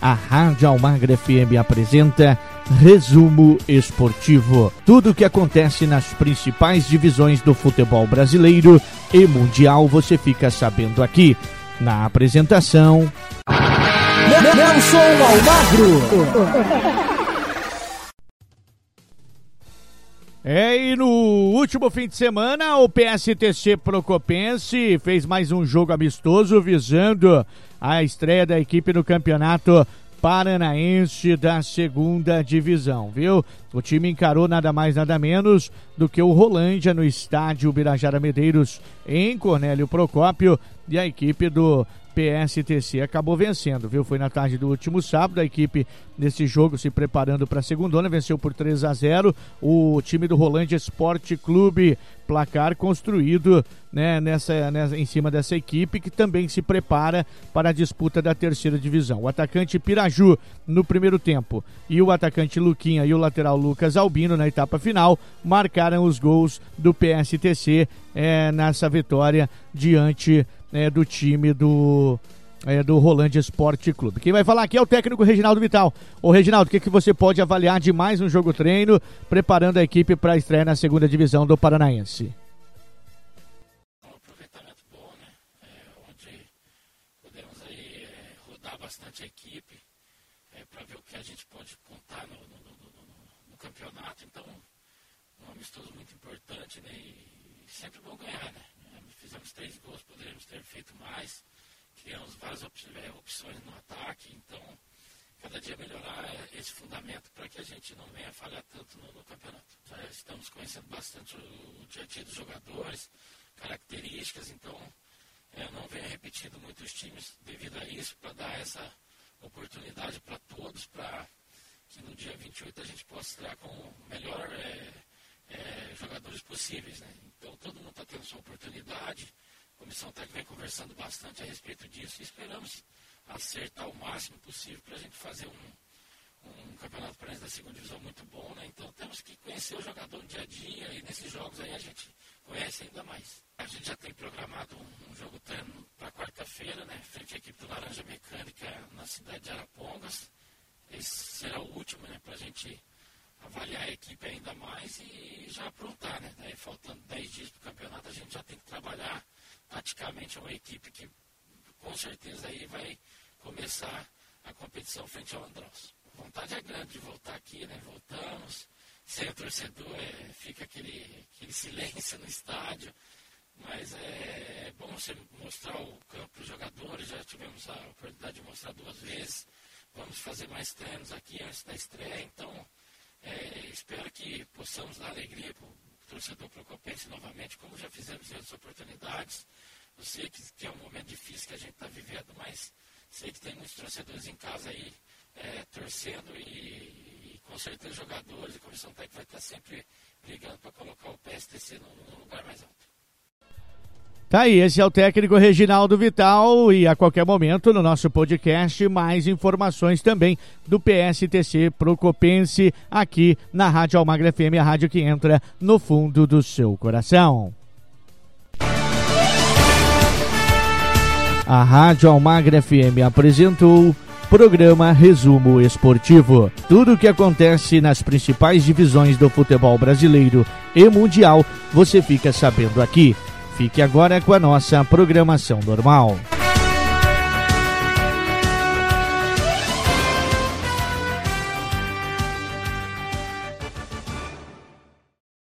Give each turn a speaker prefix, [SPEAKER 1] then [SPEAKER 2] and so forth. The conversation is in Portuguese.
[SPEAKER 1] A Rádio Almagra FM apresenta Resumo Esportivo. Tudo o que acontece nas principais divisões do futebol brasileiro e mundial você fica sabendo aqui. Na apresentação.
[SPEAKER 2] Nelson Almagro.
[SPEAKER 1] É, e no último fim de semana, o PSTC Procopense fez mais um jogo amistoso visando a estreia da equipe no campeonato paranaense da segunda divisão, viu? O time encarou nada mais nada menos do que o Rolândia no estádio Birajara Medeiros em Cornélio Procópio e a equipe do PSTC acabou vencendo, viu? Foi na tarde do último sábado, a equipe nesse jogo se preparando para a segunda, venceu por 3 a 0 o time do Rolândia Esporte Clube, placar construído né, nessa, nessa, em cima dessa equipe que também se prepara para a disputa da terceira divisão. O atacante Piraju no primeiro tempo e o atacante Luquinha e o lateral Lucas Albino na etapa final marcaram os gols do PSTC é, nessa vitória diante é, do time do, é, do Rolândia Esporte Clube. Quem vai falar aqui é o técnico Reginaldo Vital. Ô Reginaldo, o que, que você pode avaliar de mais um jogo treino, preparando a equipe para a estreia na segunda divisão do Paranaense?
[SPEAKER 3] Um aproveitamento bom, onde é, rodar bastante a equipe é, para ver o que a gente pode contar no, no, no, no campeonato. Então, um amistoso muito importante, né? E sempre bom ganhar, né? fizemos três gols, poderíamos ter feito mais. Criamos várias é, opções no ataque, então cada dia melhorar esse fundamento para que a gente não venha falhar tanto no, no campeonato. Já estamos conhecendo bastante o, o, dia a dia dos jogadores, características, então eu não venho repetindo muitos times devido a isso, para dar essa oportunidade para todos, para que no dia 28 a gente possa estar com o melhor é, é, jogadores possíveis. Né? Então todo mundo está tendo sua oportunidade. A comissão técnica vem conversando bastante a respeito disso e esperamos acertar o máximo possível para a gente fazer um, um campeonato paranaense da segunda divisão muito bom, né? Então temos que conhecer o jogador no dia a dia e nesses jogos aí a gente conhece ainda mais. A gente já tem programado um, um jogo treino para quarta-feira, né? Frente à equipe do Laranja Mecânica na cidade de Arapongas. Esse será o último, né? Para a gente avaliar a equipe ainda mais e já aprontar, né? Daí, faltando 10 dias para o campeonato, a gente já tem que trabalhar taticamente uma equipe que com certeza aí vai começar a competição frente ao Andrós. A vontade é grande de voltar aqui, né? Voltamos. Sem o torcedor é, fica aquele, aquele silêncio no estádio. Mas é, é bom você mostrar o campo para os jogadores. Já tivemos a oportunidade de mostrar duas vezes. Vamos fazer mais treinos aqui antes da estreia. Então, é, espero que possamos dar alegria para torcedor procopense novamente, como já fizemos em outras oportunidades. Eu sei que, que é um momento difícil que a gente está vivendo, mas sei que tem muitos torcedores em casa aí é, torcendo e, e, com certeza jogadores e comissão técnica vai estar sempre brigando para colocar o PSTC no lugar mais alto.
[SPEAKER 1] Tá aí, esse é o técnico Reginaldo Vital e a qualquer momento no nosso podcast mais informações também do PSTC Procopense aqui na Rádio Almagra FM, a rádio que entra no fundo do seu coração. A Rádio Almagra FM apresentou programa Resumo Esportivo. Tudo o que acontece nas principais divisões do futebol brasileiro e mundial, você fica sabendo aqui. Fique agora com a nossa programação normal.